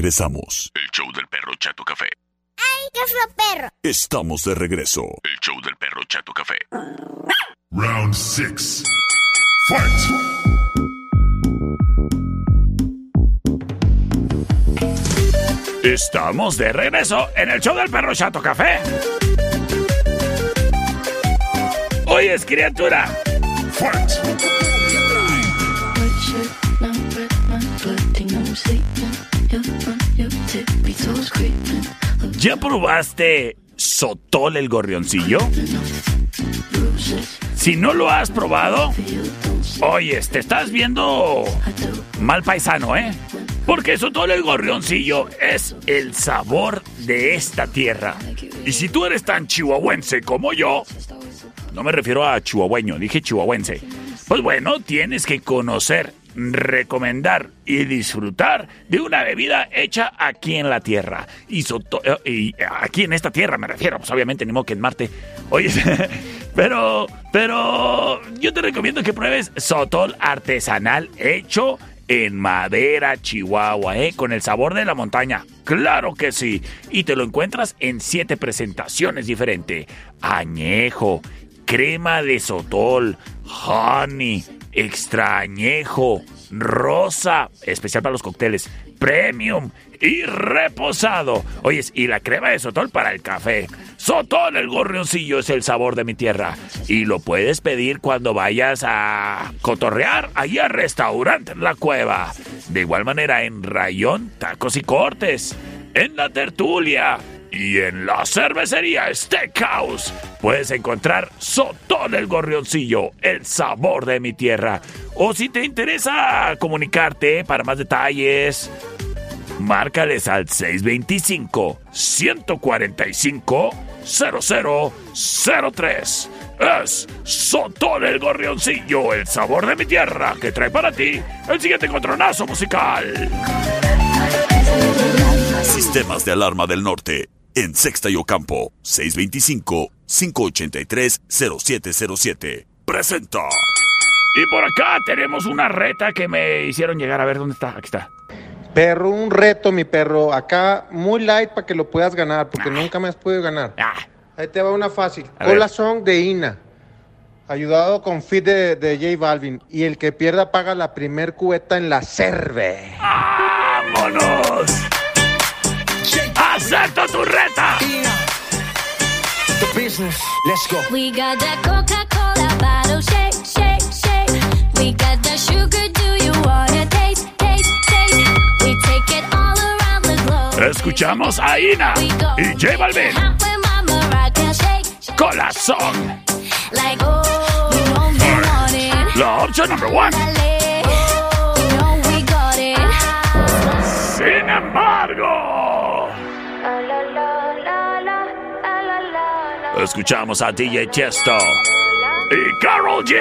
Regresamos. El show del perro Chato Café. ¡Ay, qué fue perro! Estamos de regreso. El show del perro Chato Café. Round six. Fight! Estamos de regreso en el show del perro Chato Café. Oyes, criatura. ¿Ya probaste Sotol el gorrioncillo? Si no lo has probado, oyes, te estás viendo mal paisano, ¿eh? Porque Sotol el gorrioncillo es el sabor de esta tierra. Y si tú eres tan chihuahuense como yo, no me refiero a chihuahueño, dije chihuahuense. Pues bueno, tienes que conocer, recomendar y disfrutar de una bebida hecha aquí en la tierra. Y, Soto- eh, y aquí en esta tierra me refiero, pues obviamente ni modo que en Marte. Oye, pero, pero yo te recomiendo que pruebes Sotol artesanal hecho en madera, Chihuahua, ¿eh? Con el sabor de la montaña. Claro que sí. Y te lo encuentras en siete presentaciones diferentes. Añejo, crema de sotol, honey, extrañejo, rosa, especial para los cócteles, premium y reposado. Oyes, y la crema de sotol para el café. Sotol el gorrioncillo es el sabor de mi tierra. Y lo puedes pedir cuando vayas a cotorrear ahí al restaurante La Cueva. De igual manera en Rayón, Tacos y Cortes. En la tertulia. Y en la cervecería Steakhouse puedes encontrar Sotol el Gorrioncillo, el sabor de mi tierra. O si te interesa comunicarte para más detalles, márcales al 625 145 0003. Es Sotol el Gorrioncillo, el sabor de mi tierra, que trae para ti el siguiente encontronazo musical. Sistemas de alarma del norte. En Sexta y Ocampo. 625-583-0707. Presenta. Y por acá tenemos una reta que me hicieron llegar. A ver, ¿dónde está? Aquí está. Perro, un reto, mi perro. Acá muy light para que lo puedas ganar, porque nunca me has podido ganar. Ahí te va una fácil. A ver. Cola Song de Ina. Ayudado con fit de, de J Balvin. Y el que pierda paga la primer cubeta en la cerve. ¡Vámonos! ¡Acepto tu reta! The business. Let's go. We got that Coca-Cola bottle shake, shake, shake. We got that sugar, do you wanna taste, taste, taste? We take it all around the globe. Escuchamos a Ina y J Balvin. Corazón. Like, oh, you know we want it. La opción number one. It. Sin embargo. Escuchamos a DJ Chesto y Carol G.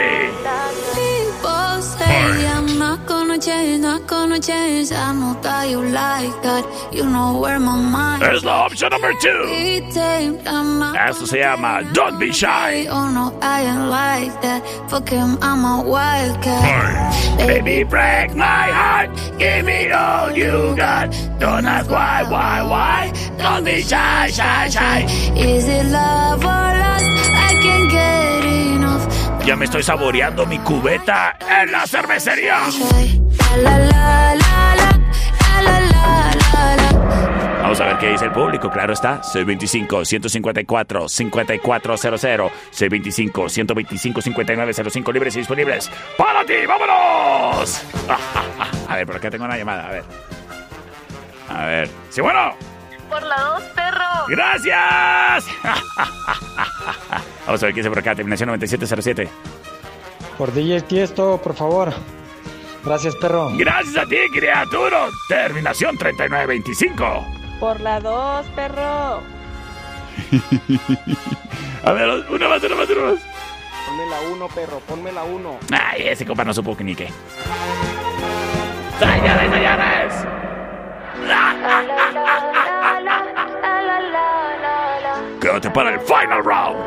gonna change, not gonna change. I know that you like that. You know where my mind Es la opción number two. Esto se llama Don't Be Shy. Oh no, I ain't like that. Fuck him, I'm a wildcat. Baby, break my heart. Give me all you got. Don't ask why, why, why. Don't be shy, shy, shy. Is it love or lust? I can't get enough. Ya me estoy saboreando mi cubeta en la cervecería. La la la. Vamos a ver qué dice el público. Claro está. C25-154-5400. C25-125-5905 libres y disponibles. ¡Para ti! ¡Vámonos! A ver, por acá tengo una llamada. A ver. A ver. Sí, bueno. Por la dos, perro. ¡Gracias! Vamos a ver qué dice por acá. Terminación 9707. Por DJ Tiesto, por favor. Gracias, perro. Gracias a ti, criatura. Terminación 3925. Por la dos, perro. A ver, una más, una más, una más. Ponme la uno, perro, ponme la uno. Ay, ese compa no supo que ni qué. ¡Señores, señores! Quédate para el final round.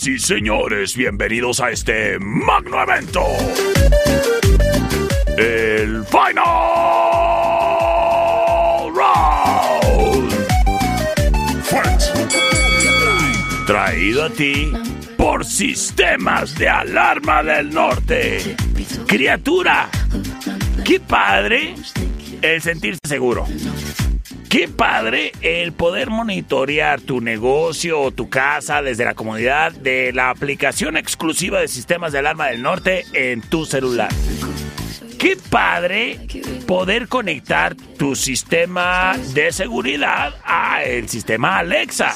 Señoras y señores, bienvenidos a este magno evento. El Final Round. Fight! Traído a ti por Sistemas de Alarma del Norte. Criatura, qué padre el sentirse seguro. Qué padre el poder monitorear tu negocio o tu casa desde la comodidad de la aplicación exclusiva de sistemas de alarma del norte en tu celular. Qué padre poder conectar tu sistema de seguridad a el sistema Alexa.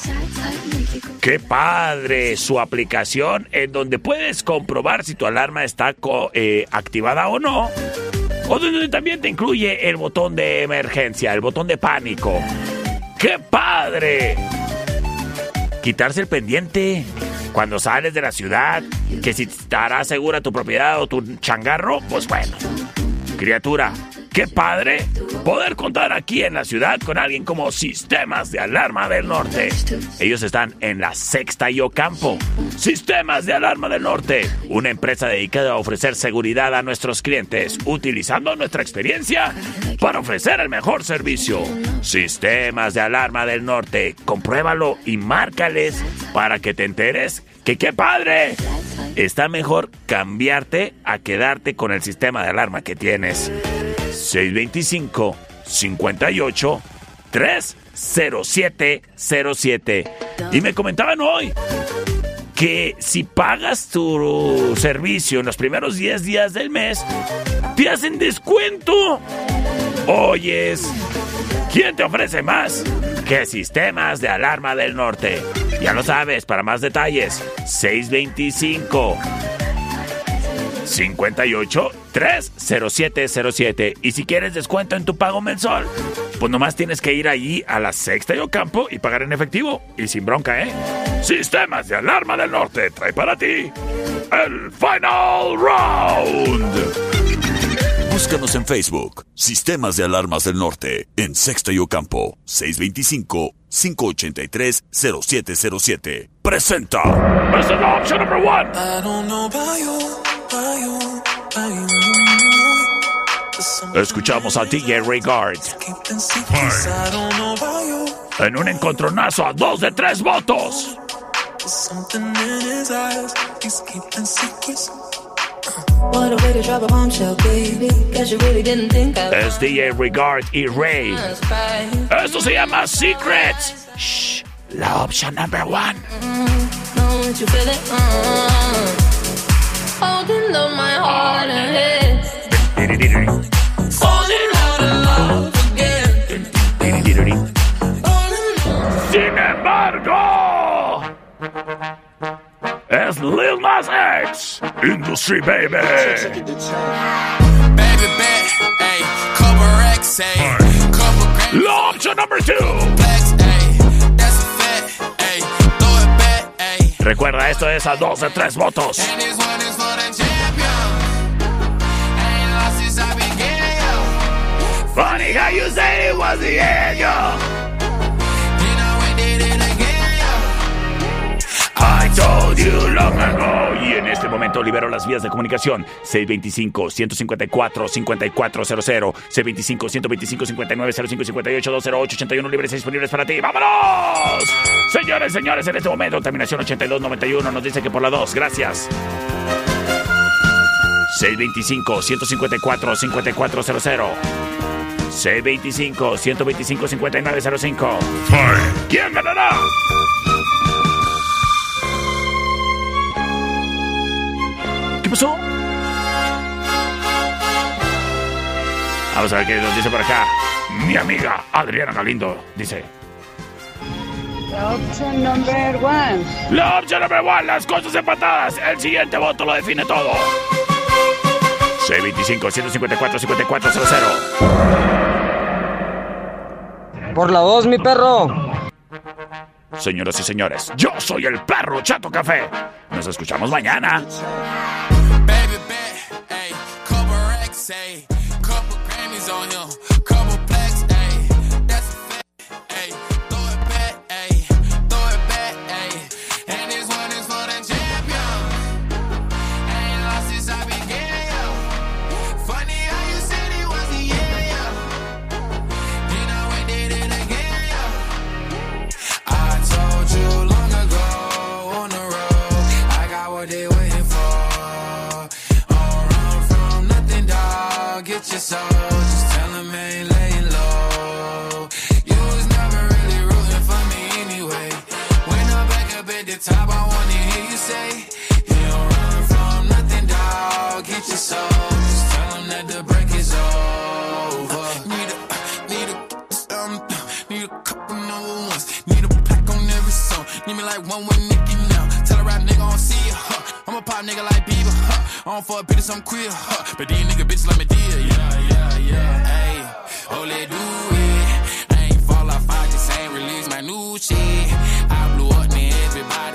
Qué padre su aplicación en donde puedes comprobar si tu alarma está eh, activada o no. O donde también te incluye el botón de emergencia, el botón de pánico. ¡Qué padre! Quitarse el pendiente cuando sales de la ciudad, que si estará segura tu propiedad o tu changarro, pues bueno. Criatura, qué padre poder contar aquí en la ciudad con alguien como Sistemas de Alarma del Norte. Ellos están en la Sexta y Ocampo. Sistemas de Alarma del Norte, una empresa dedicada a ofrecer seguridad a nuestros clientes, utilizando nuestra experiencia para ofrecer el mejor servicio. Sistemas de Alarma del Norte, compruébalo y márcales para que te enteres que qué padre. Está mejor cambiarte a quedarte con el sistema de alarma que tienes. 625 58 30707. Y me comentaban hoy que si pagas tu servicio en los primeros 10 días del mes, te hacen descuento. Oyes, ¿quién te ofrece más? que Sistemas de Alarma del Norte. Ya lo sabes, para más detalles, 625 58 30707. Y si quieres descuento en tu pago mensual, pues nomás tienes que ir allí a la Sexta y Ocampo y pagar en efectivo. Y sin bronca, ¿eh? Sistemas de Alarma del Norte trae para ti el Final Round. Búscanos en Facebook, Sistemas de Alarmas del Norte, en Sexta y Ocampo, 625-583-0707. Presenta. This is option number one. I don't know about you, Escuchamos a DJ Regard you. en un encontronazo a dos de tres votos. Es DJ Regard y Ray. Esto se llama Secrets. Shh, la opción number one. Holding on my heart and head. Falling out of love again. Sin embargo, es Lil Nas X, Industry Baby. Baby bet, ayy, ayy, La opción number two. Recuerda, esto es a dos de tres votos. Funny how you say it was the end. You know we did it again, yo. I told you long ago, en este momento libero las vías de comunicación 625-154-5400, 625-125-5905 y 58-208-81 libres y disponibles para ti. ¡Vámonos! Señores, señores, en este momento, terminación 8291 nos dice que por la 2, gracias. 625-154-5400. C25-125-5905. ¿Quién ganará? ¿Qué pasó? Vamos a ver qué nos dice por acá. Mi amiga Adriana Galindo dice. Option number one. La opción number one, las cosas empatadas. El siguiente voto lo define todo. C25-154-5400. Por la 2, mi perro. Señoras y señores, yo soy el perro Chato Café. Nos escuchamos mañana. Baby bet, ayy, soul. Just tell that the break is over. Need a, need a, um, need a couple number ones. Need a pack on every song. Need me like one with Nicky now. Tell a rap nigga I don't see. Huh. I'm a pop nigga like Bieber. Huh. I don't fuck I'm queer. Huh. But these nigga bitches like me dear. Yeah, yeah, yeah. Hey, oh, let do it. I ain't fall off, I just ain't release my new shit.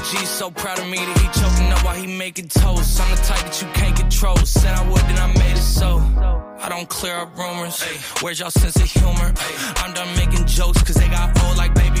OG so proud of me that he choking up while he making toast. I'm the type that you can't control. Said I would, then I made it so. I don't clear up rumors. Where's y'all sense of humor? I'm done making jokes cause they got old like baby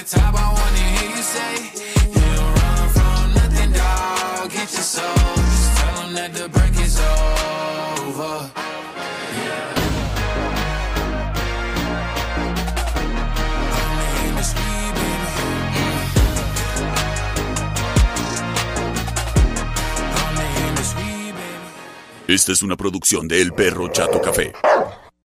Is. Esta es una producción de El Perro Chato Café.